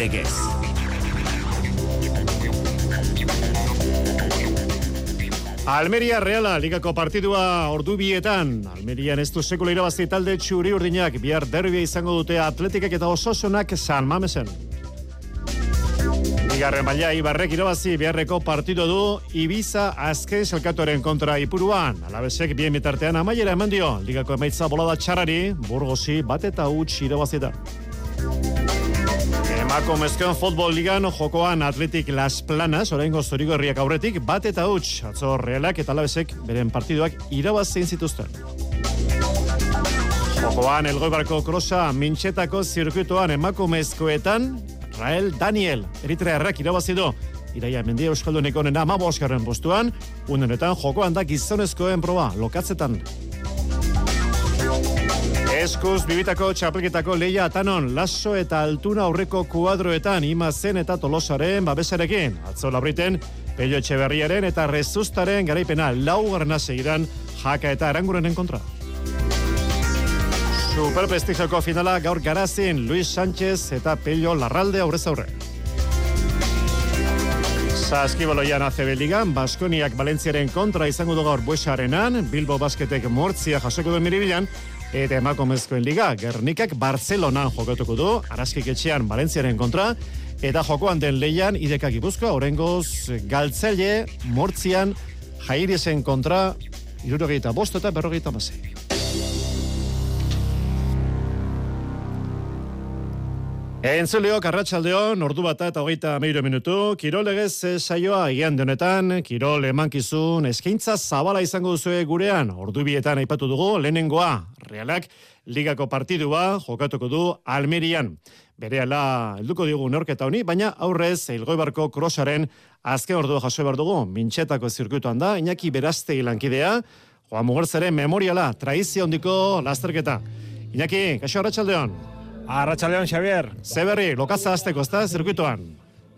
Legez. Almeria Reala ligako partidua ordu bietan. Almerian ez du sekula irabazi talde txuri urdinak bihar derbia izango dute atletikak eta ososonak San Mamesen. Bigarren maila Ibarrek irabazi beharreko partido du Ibiza azken selkatoren kontra ipuruan. Alabesek bien bitartean amaiera eman dio. Ligako emaitza bolada txarari, burgosi bat eta huts irabazita. Emako mezkeon futbol ligan jokoan atletik Las Planas, oraingo zorigorriak aurretik, bat eta huts, atzo realak eta alabesek beren partiduak irabazein zituzten. Jokoan elgoibarko krosa mintxetako zirkuituan emakumezkoetan, Rael Daniel, eritrearrak irabazi du. Iraia mendia Euskalduneko nena ama postuan, unenetan jokoan da gizonezkoen proba, lokatzetan. Eskuz bibitako txapelketako leia atanon, laso eta altuna aurreko kuadroetan imazen eta tolosaren babesarekin. Atzo labriten, Pello Etxeberriaren eta Rezustaren garaipena laugarna segiran jaka eta arangurenen kontra. Superprestigioko finala gaur garazin Luis Sánchez eta Pello Larralde aurrez aurre. Saskiboloian ACB Ligan, Baskoniak Valentziaren kontra izango du gaur buesarenan, Bilbo Basketek mortzia jasoko duen miribilan, eta emakumezkoen liga, Gernikak Barcelonan jokatuko du, Araskik etxean Valentziaren kontra, eta jokoan den leian idekak ibuzkoa, orengoz galtzaile, mortzian, jairisen kontra, irurogeita bost eta berrogeita masei. Entzuleok arratsaldeon ordu bata eta hogeita meiro minutu, kirolegez eh, saioa egian denetan, kirol emankizun eskaintza zabala izango duzue gurean, ordu bietan aipatu dugu, lehenengoa, realak, ligako partidua, jokatuko du Almerian. Bere ala, helduko digu norketa honi, baina aurrez, Eilgoibarko krosaren azken ordua jaso behar dugu, mintxetako zirkuituan da, Iñaki Berazte lankidea, Joan Mugertzaren memoriala, traizia hondiko lasterketa. Iñaki, kaixo arratsaldeon. Arratxaldeon, Xavier. Zeberri, lokatza azteko, ezta, zirkuituan.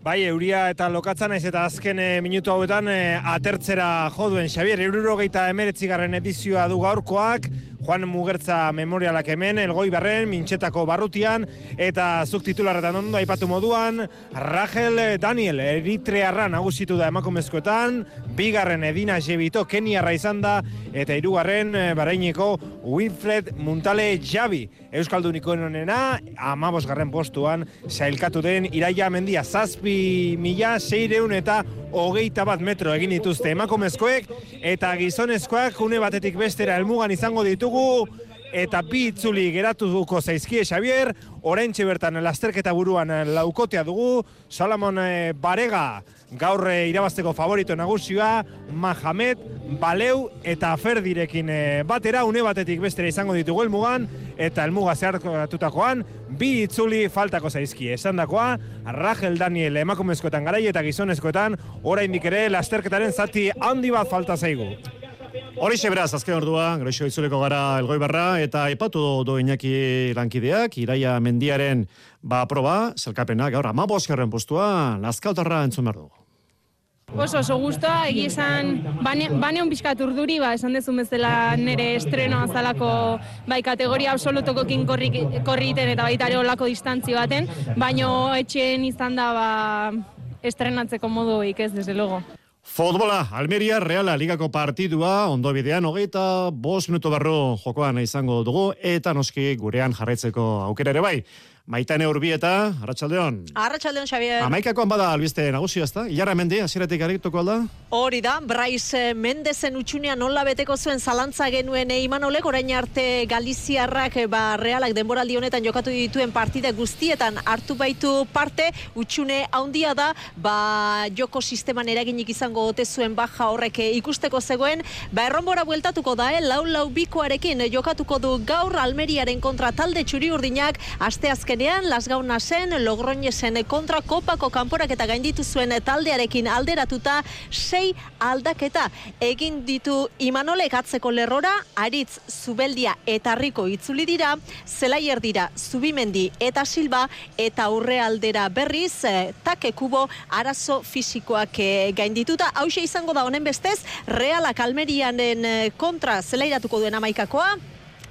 Bai, euria eta lokatza naiz eta azken e, minutu hauetan e, atertzera joduen Xavier. Eururogeita emeretzigarren edizioa du gaurkoak, Juan Mugertza memorialak hemen, elgoi barren, mintxetako barrutian, eta zuk titularretan ondo aipatu moduan, Rachel Daniel, eritrearra nagusitu da emakumezkoetan, bigarren edina jebito, keniarra izan da, eta hirugarren eh, bareineko Wilfred Muntale Javi. Euskaldunikoen honena, amabosgarren postuan, sailkatu den iraia mendia, zazpi mila, seireun eta hogeita bat metro egin dituzte emakumezkoek, eta gizonezkoak une batetik bestera helmugan izango ditugu, eta bi itzuli geratuko zaizkie Xavier, oraintxe bertan lasterketa buruan laukotea dugu, Salamon eh, Barega gaur eh, irabazteko favorito nagusia, Mahamed, Baleu eta Ferdirekin eh, batera, une batetik bestera izango ditugu helmugan, eta helmuga zehartutakoan, bi itzuli faltako zaizki. Esan dakoa, Rachel Daniel emakumezkoetan garai eta gizonezkoetan, oraindik ere lasterketaren zati handi bat falta zaigu. Horixe beraz, azken ordua, groixo itzuleko gara elgoi barra, eta ipatu do Iñaki lankideak, Iraia Mendiaren ba proba, zelkapena, gaur, ama boskerren postua, lazkautarra entzun behar dugu. Oso, oso guztua, egi esan, bane, bane hon pixkat urduri, ba, esan dezun bezala nire estreno azalako, bai, kategoria absolutoko kin korri, korriten eta baita ere olako distantzio baten, baino etxeen izan da, ba, estrenatzeko modu ez, desde logo. Futbola, Almeria, Reala, ligako partidua, ondo bidean, hogeita, bos minuto barro jokoan izango dugu, eta noski gurean jarraitzeko aukera ere bai. Maitane Urbieta, Arratsaldeon. Arratsaldeon Xavier. Amaikakoan bada albiste nagusia ezta? Ilarra Mendi hasieratik arituko alda? Hori da, Bryce Mendezen utxunean nola beteko zuen zalantza genuen e, Imanolek orain arte Galiziarrak ba Realak denboraldi honetan jokatu dituen partida guztietan hartu baitu parte utxune handia da, ba joko sisteman eraginik izango ote zuen baja horrek ikusteko zegoen, ba erronbora bueltatuko da, eh, lau lau bikoarekin jokatuko du gaur Almeriaren kontra talde txuri urdinak, aste azkenean, lasgauna zen, logroñesen kontra kopako kanporak eta gainditu zuen taldearekin alderatuta, sei aldaketa egin ditu Imanolek atzeko lerrora, aritz zubeldia eta riko itzuli dira, zelaier dira zubimendi eta silba, eta aurre aldera berriz, eh, take kubo arazo fisikoak eh, gaindituta, hause izango da honen bestez, realak almerianen eh, kontra zelairatuko duen amaikakoa,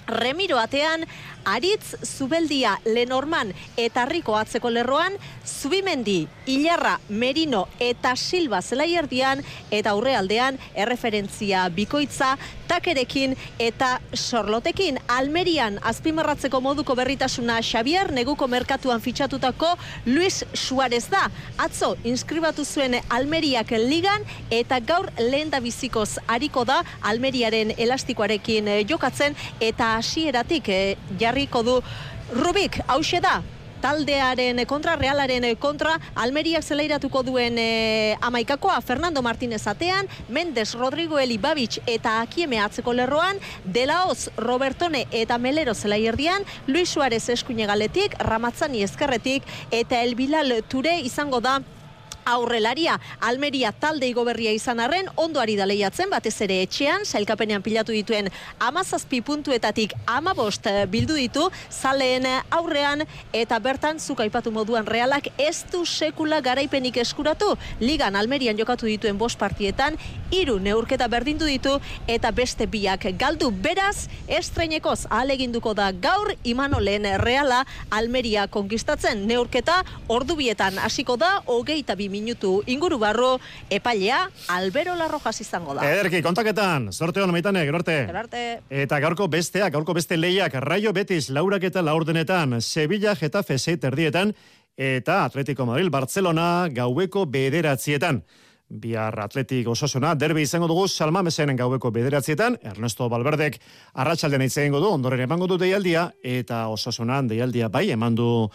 Remiro atean, Aritz Zubeldia Lenorman eta Riko atzeko lerroan, Zubimendi, Ilarra, Merino eta Silva zelaierdian eta aurrealdean erreferentzia bikoitza, takerekin eta sorlotekin. Almerian azpimarratzeko moduko berritasuna Xavier neguko merkatuan fitxatutako Luis Suarez da. Atzo, inskribatu zuen Almeriak ligan eta gaur lehen da bizikoz hariko da Almeriaren elastikoarekin eh, jokatzen eta hasieratik eh, jarriko du Rubik, hause da, taldearen kontra, realaren kontra, Almeriak zelairatuko duen e, amaikakoa, Fernando Martínez atean, Mendes, Rodrigo Eli Babich eta Akieme atzeko lerroan, Delaoz, Robertone eta Melero zelaierdian, Luis Suarez eskuine galetik, Ramatzani ezkerretik, eta El Bilal Ture izango da aurrelaria. Almeria talde igoberria izan arren ondoari da lehiatzen batez ere etxean sailkapenean pilatu dituen amazazpi puntuetatik amabost bildu ditu zaleen aurrean eta bertan zuk aipatu moduan realak ez du sekula garaipenik eskuratu. Ligan Almerian jokatu dituen bost partietan hiru neurketa berdindu ditu eta beste biak galdu. Beraz estreinekoz aleginduko da gaur imanolen reala Almeria konkistatzen. Neurketa ordubietan hasiko da hogeita bi minutu inguru barro epailea Albero Larrojas izango da. Ederki, kontaketan, sorte hon meitane, gerarte. Gerarte. Eta gaurko besteak, gaurko beste lehiak, Rayo Betis, Laurak eta Laurdenetan, Sevilla, Getafe, Seit erdietan, eta Atletico Madrid, Barcelona, gaueko bederatzietan. Bihar atletik osasuna, derbi izango dugu Salma Mesenen gaueko bederatzietan, Ernesto Balberdek arratsaldean hitz du, ondoren emango du deialdia, eta osasunan deialdia bai eman du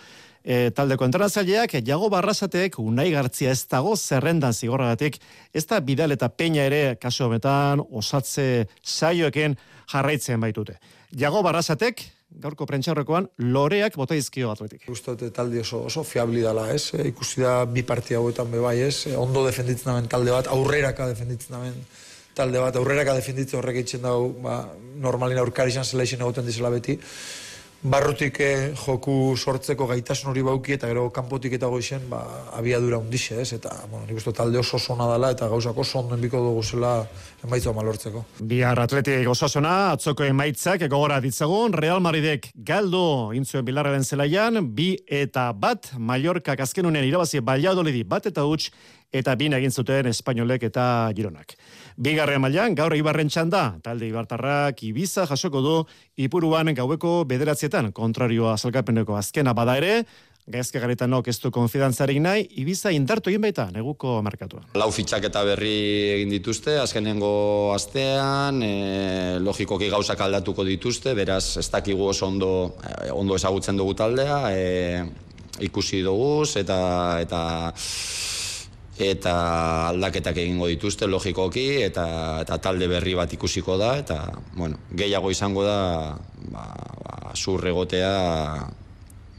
e, taldeko entrenatzaileak Jago Barrasatek Unai Gartzia ez dago zerrendan zigorragatik ez da Bidal eta Peña ere kaso honetan osatze saioekin jarraitzen baitute. Jago Barrasatek gaurko prentxaurrekoan loreak bota izkio atletik. Gusto te talde oso oso fiabli dala, ez? E, ikusi da bi partia hauetan be bai, ez? E, ondo defenditzen damen talde bat, aurreraka defenditzen damen talde bat, aurreraka defenditzen horrek itzen dau, ba, normalin aurkari izan zela egoten dizela beti barrutik eh, joku sortzeko gaitasun hori bauki eta gero kanpotik eta goizen ba, abiadura undixe, ez? Eta, bueno, nik uste talde oso zona dela eta gauzako oso ondo enbiko dugu zela emaitza malortzeko. Bihar atletik osasuna, atzoko emaitzak gogora ditzagun, Real Madridek galdo intzuen bilarren zelaian, bi eta bat, Mallorca kaskenunen irabazi baliadolidi bat eta huts, eta bin egin zuten Espainolek eta Gironak. Bigarren mailan gaur Ibarren txanda, talde Ibartarrak Ibiza jasoko du Ipuruan gaueko bederatzietan kontrarioa azalkapeneko azkena bada ere, Gaizke garetan nok ez du konfidantzarik nahi, Ibiza indartu egin baita, neguko markatuan. Lau fitxak eta berri egin dituzte, azkenengo astean, e, logikoki gauzak aldatuko dituzte, beraz, ez dakigu oso ondo, e, ondo ezagutzen dugu taldea, e, ikusi dugu, eta, eta eta aldaketak egingo dituzte logikoki eta, eta talde berri bat ikusiko da eta bueno, gehiago izango da ba, ba, zurregotea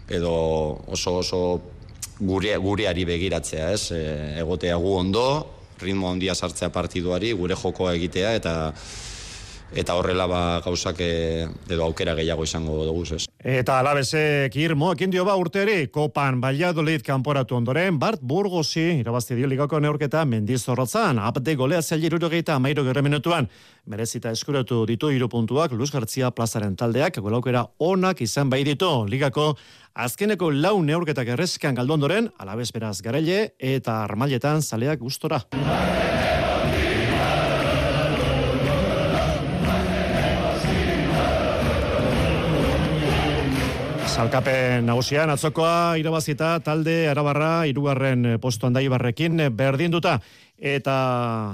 edo oso oso gure, gureari begiratzea ez? E, egotea gu ondo ritmo ondia sartzea partiduari gure jokoa egitea eta eta horrela ba gauzak e, edo aukera gehiago izango dugu ez. Eta alabezek irmo, ekin dio ba urteri, kopan Valladolid kanporatu ondoren, Bart Burgosi, irabazti dio ligako neurketa mendizorrotzan, apde golea gehieta amairo gerre minutuan, merezita eskuratu ditu irupuntuak, Luz Gartzia plazaren taldeak, golaukera onak izan bai ditu, ligako azkeneko lau neurketak errezkan galdondoren, alabez beraz garele eta armailetan zaleak gustora. Salkapen nagusian atzokoa irabazita talde arabarra irugarren eh, postuan daibarrekin eh, berdin duta. Eta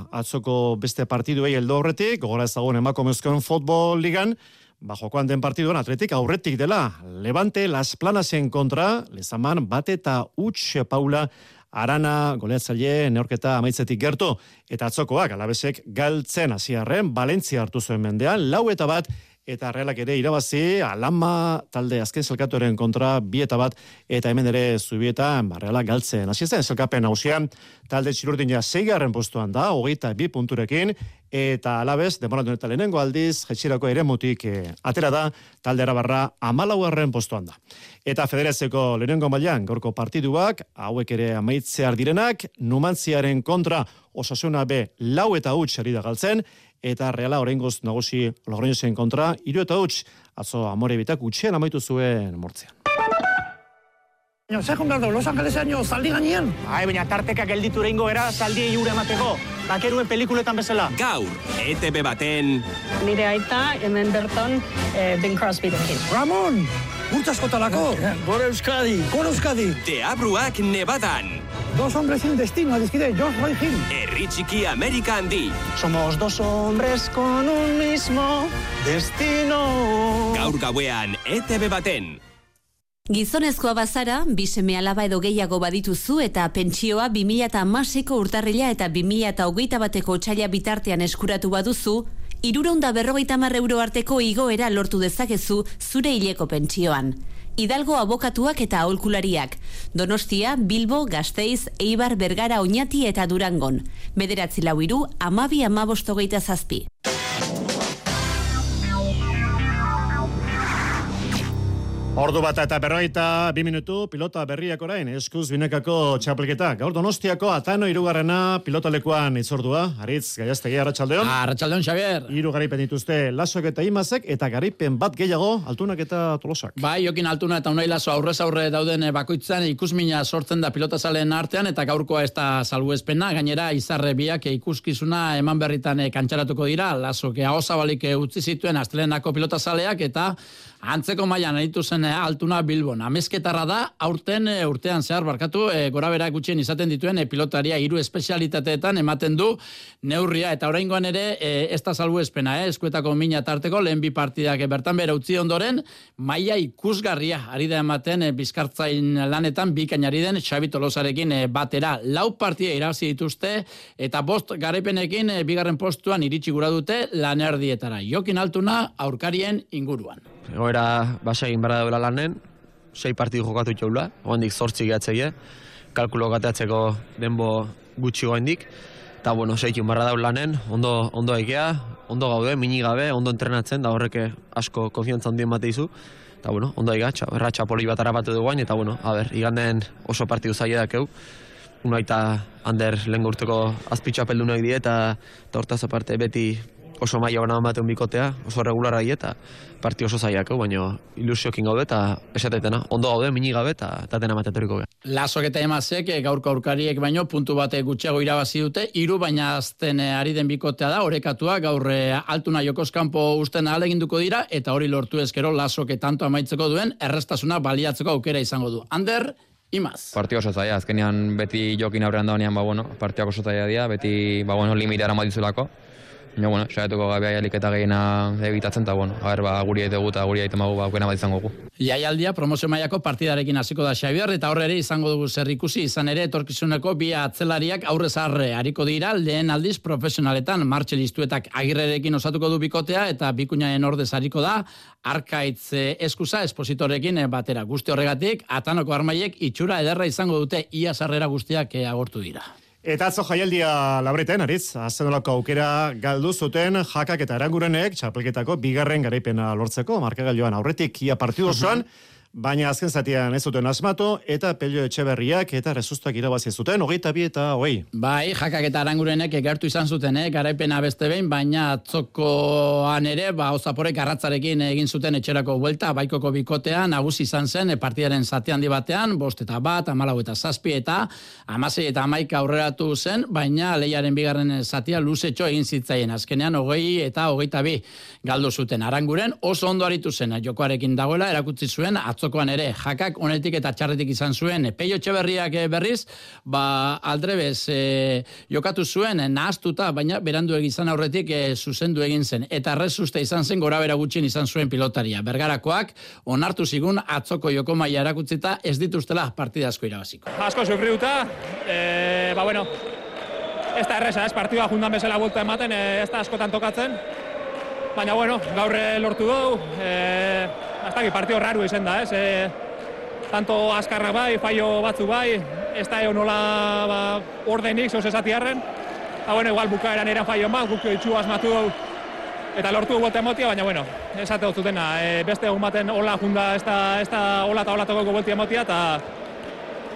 atzoko beste partiduei eldo horretik, gogora ezagun emakomezkoen futbol ligan, ba jokoan den partiduan atletik aurretik dela. Levante las planasen kontra, lezaman bate eta utx paula Arana, goleatzaile, neorketa amaitzetik gertu, eta atzokoak, alabesek, galtzen hasiarren Valentzia hartu zuen mendean, lau eta bat, eta realak ere irabazi, alama talde azken zelkatoren kontra bi eta bat, eta hemen ere zubieta, ba, realak galtzen. Asi zen zelkapen hausian, talde txirurdina zeigarren postuan da, hogeita bi punturekin, eta alabez, demoratu eta lehenengo aldiz, jetxirako ere mutik eh, atera da, talde erabarra amalauarren postuan da. Eta federazeko lehenengo mailan gorko partiduak, hauek ere amaitzear direnak, numantziaren kontra osasuna be lau eta hutsari da galtzen, eta Reala oraingoz nagusi Logroñosen kontra, hiru eta huts, atzo amore bitak utxean amaitu zuen mortzean. Baina, zer joan behar Los Angelesaino zaldi gainean? Ai, baina tarteka gelditu reingo era zaldi jure emateko. Bakeruen pelikuletan bezala. Gaur, ETV baten... Nire aita, hemen berton, eh, Bing Crosby dekin. Ramon! Urtzaskotalako! Gore Euskadi! Gore Euskadi! Deabruak nebadan. Dos hombres sin destino, dizkide, George Roy Hill. Herri txiki Amerika handi. Somos dos hombres con un mismo destino. Gaur gauean, ETV baten. Gizonezkoa bazara, biseme alaba edo gehiago badituzu eta pentsioa 2006ko urtarrila eta 2008 bateko txaila bitartean eskuratu baduzu, iruronda berrogeita mar euro arteko igoera lortu dezakezu zure hileko pentsioan. Hidalgo abokatuak eta aholkulariak. Donostia, Bilbo, Gasteiz, Eibar, Bergara, Oñati eta Durangon. Bederatzi lau iru, amabi amabostogeita zazpi. Ordu bat eta berroita, bi minutu, pilota berriak orain, eskuz binekako txapelketa. Gaur donostiako atano irugarrena pilotalekuan itzordua. Aritz, gaiaztegi, arratsaldeon. Arratxaldeon, Xavier. Hiru garipen dituzte lasok eta imazek, eta garipen bat gehiago altunak eta tolosak. Bai, jokin altuna eta unai laso aurrez aurre dauden bakoitzan ikusmina sortzen da pilotazalen artean, eta gaurkoa ez da salbuespena, gainera izarre biak ikuskizuna eman berritan kantxaratuko dira, laso hau zabalik utzi zituen astelenako pilotazaleak, eta antzeko mailan aritu zen eh, altuna Bilbon. Amezketarra da, aurten eh, urtean zehar barkatu, e, gora bera gutxien izaten dituen e, pilotaria hiru espezialitateetan ematen du neurria, eta oraingoan ere e, ez da salbu espena, eh? eskuetako mina tarteko, lehen bi partidak e, bertan bera utzi ondoren, maila ikusgarria, ari da ematen e, bizkartzain lanetan, bikainari den Xabi Tolosarekin e, batera, lau partia irabazi dituzte, eta bost garaipenekin e, bigarren postuan iritsi gura dute lanerdietara. Jokin altuna aurkarien inguruan egoera basa egin barra daula lanen, sei partidu jokatu txaula, oandik zortzi gehatzeie, kalkulo gateatzeko denbo gutxi goendik, eta bueno, sei barra daula lanen, ondo, ondo aikea, ondo gaude, mini gabe, ondo entrenatzen, da horreke asko konfiantza handien bate izu, eta bueno, ondo aika, erra txapoli bat arabatu dugu eta bueno, a ber, iganden oso partidu zaila dakeu, Uno eta Ander lehen gurteko azpitxapeldunak die eta, eta hortaz aparte beti oso maila gana ematen bikotea, oso regulara eta parti oso zaiak, baina ilusiokin gaude eta esatetena, ondo gaude, mini gabe eta dena matetoriko gara. Lasok eta emazek, gaurko aurkariek baino, puntu bate gutxiago irabazi dute, hiru baina azten eh, ari den bikotea da, orekatua, gaur eh, altuna jokoskampo usten aleginduko dira, eta hori lortu ezkero lasok tanto amaitzeko duen, errestasuna baliatzeko aukera izango du. Ander, Imaz. Partio oso zaila, azkenean beti jokin aurrean daunean, ba, bueno, partioak oso zaila dira, beti, ba, bueno, limitara madizulako. Ja, bueno, saiatuko gabe aialik eta gehiena egitatzen, eta bueno, a ba, guri eta eta guri aite magu, ba, bat izango gu. Iaialdia promozio mailako partidarekin hasiko da Xabier, eta horre ere izango dugu zer ikusi, izan ere etorkizuneko bi atzelariak aurrez arre hariko dira, lehen aldiz profesionaletan, martxelistuetak agirrerekin osatuko du bikotea, eta bikuñaen ordez hariko da, arkaitz eh, eskusa espositorekin eh, batera. Guzti horregatik, atanoko armaiek itxura ederra izango dute ia sarrera guztiak eh, agortu dira. Eta atzo jaialdia labreten, ariz, azenolako aukera galdu zuten jakak eta erangurenek txapelketako bigarren garaipena lortzeko, markagailoan aurretik ia partidu osoan, baina azken zatian ez zuten asmatu, eta pelio etxeberriak eta rezustuak irabazi zuten, hogeita bi eta hogei. Bai, jakak eta arangurenek egertu izan zuten, eh, garaipena beste behin, baina atzokoan ere, ba, ozaporek arratzarekin egin zuten etxerako buelta, baikoko bikotean, nagusi izan zen, e, partidaren zati handi batean, bost eta bat, amalau eta zazpi eta amasei eta amaika aurreratu zen, baina leiaren bigarren zatia luzetxo egin zitzaien, azkenean hogei eta hogeita bi galdu zuten aranguren, oso ondo aritu zen, jokoarekin dagoela, erakutsi zuen, atzo atzokoan ere, jakak onetik eta txarretik izan zuen, peio txeberriak eh, berriz, ba, aldrebez, e, jokatu zuen, nahaztuta, baina berandu egizan aurretik e, zuzendu egin zen, eta rezuste izan zen, gora bera gutxin izan zuen pilotaria. Bergarakoak, onartu zigun, atzoko joko maia erakutzita, ez dituztela partida asko irabaziko. Asko sufriuta, e, ba bueno, ez da erresa, ez partidua jundan bezala bulta ematen, e, ez da askotan tokatzen, baina bueno, gaurre lortu dugu, e, hasta que partido raro izan da, ez? E, tanto azkarra bai, fallo batzu bai, ez da nola ba, ordenik, zeus esatiarren. Ha, bueno, igual bukaeran era fallo bat, guk itxu asmatu eta lortu bote emotia, baina bueno, esate dut zutena, e, beste egun baten hola junda, ez da, ez da hola eta hola tokoko bote emotia, eta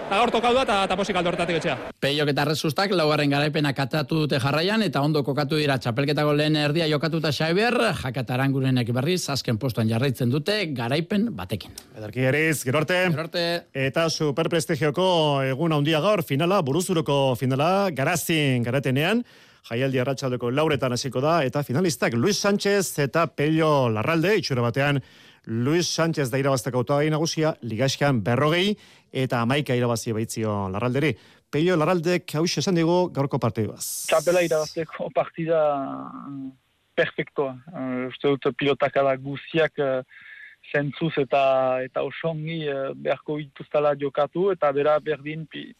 eta gaur tokau da, eta, eta posik aldo horretatik etxea. Peiok eta resustak laugarren garaipena katatu dute jarraian eta ondo kokatu dira txapelketako lehen erdia jokatuta Xabier, jakataran gurenek berriz, azken postuan jarraitzen dute garaipen batekin. Edarki eriz, gero arte. Gero arte. Eta superprestigioko egun handia gaur finala, buruzuruko finala, garazin garatenean, jaialdi arratsaldeko lauretan hasiko da, eta finalistak Luis Sánchez eta Pello Larralde, itxura batean, Luis Sánchez da irabazteko autogai nagusia, ligaxkan berrogei, eta amaika irabazi baitzio Larralderi. Pello Larraldek hau esan digu gaurko partidaz. Txapela irabazteko partida mm, perfektoa. Uh, uste dut pilotakada guziak uh, zentzuz eta eta osongi uh, beharko dituztala jokatu, eta bera berdin pi,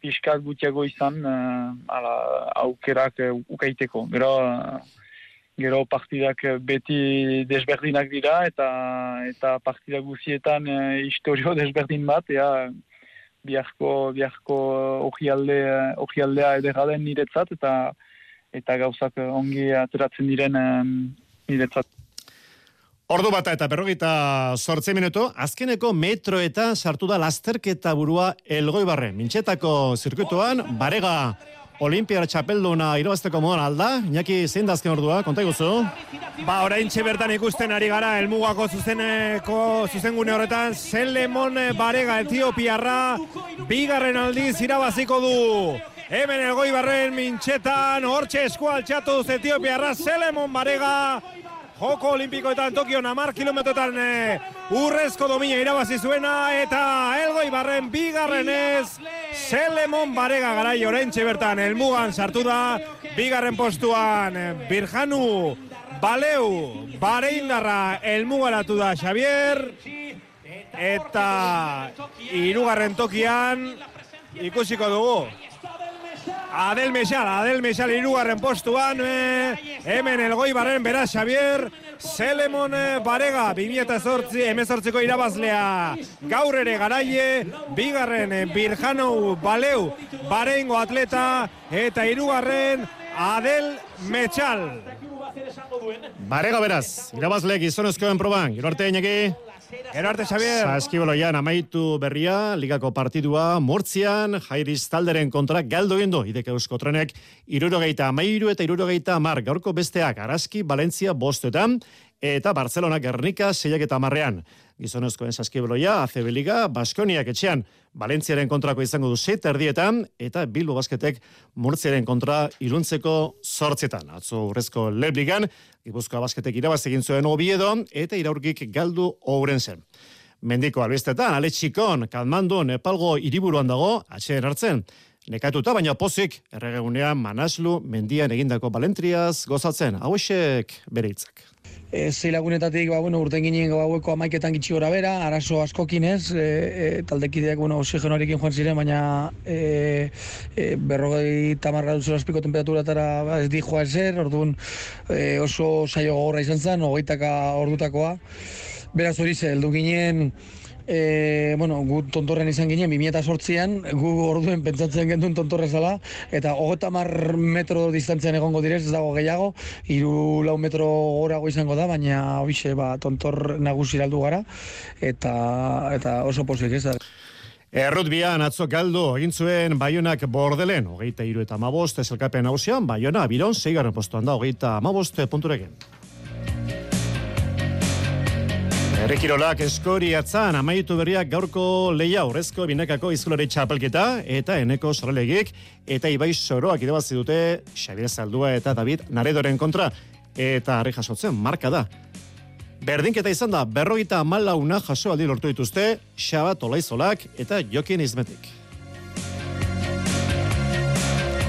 pixkat gutiago izan uh, ala, aukerak uh, ukaiteko. Gero, uh, gero partidak beti desberdinak dira eta eta partida guzietan uh, historio desberdin bat ea biharko biharko ogialde ogialdea edera den niretzat eta eta gauzak ongi ateratzen diren niretzat Ordu bata eta berrogeita sortze minutu, azkeneko metro eta sartu da lasterketa burua elgoi barre. Mintxetako zirkuituan, barega Olimpiar txapelduna irabazteko modan alda, Iñaki zein da ordua, konta iguzu? Ba, orain bertan ikusten ari gara, elmugako zuzeneko zuzengune horretan, Zelemon Barega Etiopiarra, bigarren aldiz irabaziko du. Hemen elgoi barren mintxetan, hortxe eskualtxatuz Etiopiarra, Zelemon Barega, Joko Olimpikoetan Tokio namar kilometroetan e, urrezko domina irabazi zuena eta elgoi barren bigarrenez Selemon Barega garai orentxe bertan elmugan sartu da bigarren postuan Birjanu Baleu Bareindarra elmugaratu da Xavier eta irugarren tokian ikusiko dugu Adel Mesal, Adel Mesal irugarren postuan, e, hemen elgoi barren beraz Xavier, Selemon eh, Barega, 2008 emezortziko irabazlea, gaur ere garaie, bigarren eh, Birjano Baleu, barengo atleta, eta irugarren Adel Mechal. Barega beraz, irabazle gizonezkoen proban, gero arte Gero arte, Xavier. Saskiboloian amaitu berria, ligako partidua, mortzian, jairiz talderen kontra galdo gendo, ideke eusko trenek, irurogeita amairu eta irurogeita amar, gaurko besteak, Araski, Valentzia, bostetan, eta Barcelona, Gernika, seiak eta marrean. Gizonezkoen saskiboloia, ACB Liga, Baskoniak etxean, Valentziaren kontrako izango du set erdietan, eta Bilbo Basketek murtziaren kontra iluntzeko sortzetan. Atzo urrezko lebligan, Gipuzkoa Basketek irabaz egin zuen obiedo, eta iraurgik galdu ouren zen. Mendiko albistetan, ale txikon, kalmandu, nepalgo iriburuan dago, atxeen hartzen. Nekatuta, baina pozik, erregegunean manaslu, mendian egindako balentriaz gozatzen, hauesek bere hitzak e, lagunetatik, ba, bueno, urten ginen gaueko amaiketan gitxi gora bera, arazo askokin ez, e, e, taldekideak, bueno, oxigenoarekin joan ziren, baina e, e, berrogei tamarra duzera espiko temperaturatara ba, ez di joa ezer, orduan e, oso saio gogorra izan zen, ogeitaka ordutakoa. Beraz hori ze, heldu ginen, e, bueno, gu tontorren izan ginen, 2008an, gu orduen pentsatzen genduen tontorre zala, eta hogeta mar metro distantzian egongo direz, ez dago gehiago, iru lau metro gorago izango da, baina hoxe, ba, tontor nagusi aldu gara, eta, eta oso posik ez da. Errutbian atzo galdu egin zuen Baionak bordelen, hogeita iru eta amabost, ez elkapen hausian, Baiona, Biron, zeigarren postuan da, hogeita amabost punturekin. Errekirolak eskori atzan amaitu berriak gaurko leia horrezko binekako izkulari txapelketa eta eneko soralegik eta ibai soroak irabazi dute Xabier Zaldua eta David Naredoren kontra eta harri jasotzen marka da. Berdinketa izan da berroita malauna jaso aldi lortu dituzte Xabat Olaizolak eta Jokin Izmetik.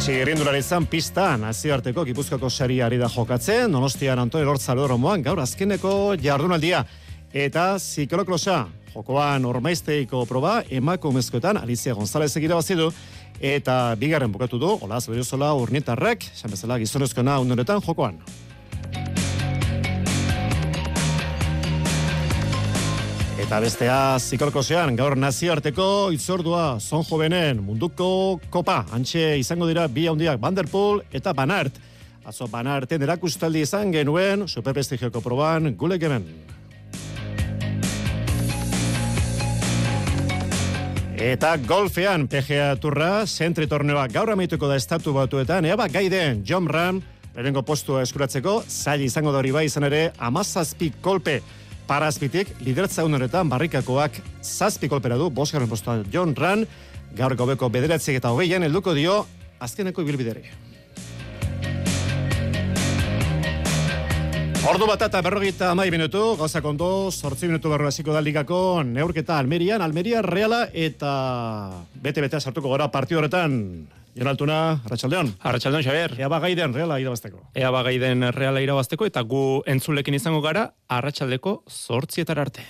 Txigirrindulari izan pista nazioarteko gipuzkako sari ari da jokatzen, donostian Antoni Lortzalo romoan gaur azkeneko jardunaldia. Eta zikloklosa, jokoan ormaizteiko proba, emakumezkoetan Alicia González egira bazidu, eta bigarren bukatu du, Olaz Beriozola urnietarrek, esan bezala gizonezkoena undoretan jokoan. Eta bestea zikolkosean, gaur nazioarteko itzordua zon jovenen munduko kopa. Antxe izango dira bi handiak Vanderpool eta Banart. Azo Banarten erakustaldi izan genuen, superprestigioko proban, gulek Eta golfean PGA turra, zentri torneoa gaur amaituko da estatu batuetan, ea ba, gaiden John Ram, lehenengo postua eskuratzeko, zaila izango da hori bai izan ere, amazazpi kolpe parazpitik, lideratza honetan barrikakoak zazpi kolpera du, bosgarren postua John Ram, gaur gobeko bederatzik eta hogeian, helduko dio, azkeneko ibilbideri. Ordu bat eta berrogeita amai minutu, gauzak ondo, sortzi minutu barru hasiko da ligako neurketa Almerian, Almeria, Reala eta bete-betea sartuko gara partio horretan. Jon Altuna, Arratxaldeon. Arratxaldeon, Xaber. Ea bagaiden Reala irabazteko. Ea bagaiden Reala irabazteko eta gu entzulekin izango gara Arratxaldeko sortzietar arte.